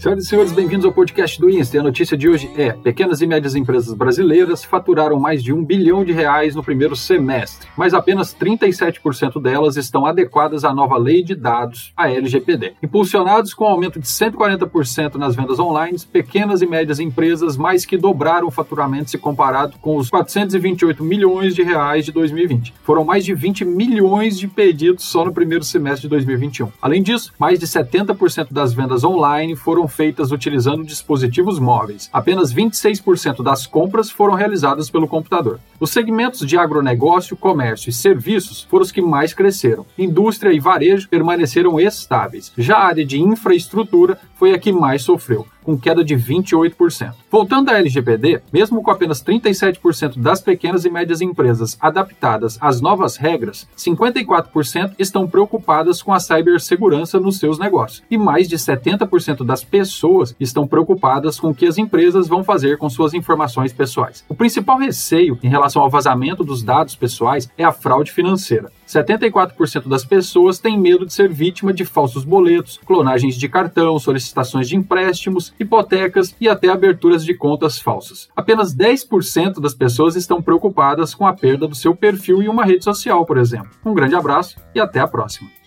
Senhoras e senhores, bem-vindos ao podcast do Insta. A notícia de hoje é: pequenas e médias empresas brasileiras faturaram mais de um bilhão de reais no primeiro semestre, mas apenas 37% delas estão adequadas à nova lei de dados, a LGPD. Impulsionados com um aumento de 140% nas vendas online, pequenas e médias empresas mais que dobraram o faturamento se comparado com os 428 milhões de reais de 2020. Foram mais de 20 milhões de pedidos só no primeiro semestre de 2021. Além disso, mais de 70% das vendas online foram feitas utilizando dispositivos móveis. Apenas 26% das compras foram realizadas pelo computador. Os segmentos de agronegócio, comércio e serviços foram os que mais cresceram. Indústria e varejo permaneceram estáveis. Já a área de infraestrutura foi a que mais sofreu com queda de 28%. Voltando à LGPD, mesmo com apenas 37% das pequenas e médias empresas adaptadas às novas regras, 54% estão preocupadas com a cibersegurança nos seus negócios e mais de 70% das pessoas estão preocupadas com o que as empresas vão fazer com suas informações pessoais. O principal receio em relação ao vazamento dos dados pessoais é a fraude financeira. 74% das pessoas têm medo de ser vítima de falsos boletos, clonagens de cartão, solicitações de empréstimos, hipotecas e até aberturas de contas falsas. Apenas 10% das pessoas estão preocupadas com a perda do seu perfil em uma rede social, por exemplo. Um grande abraço e até a próxima.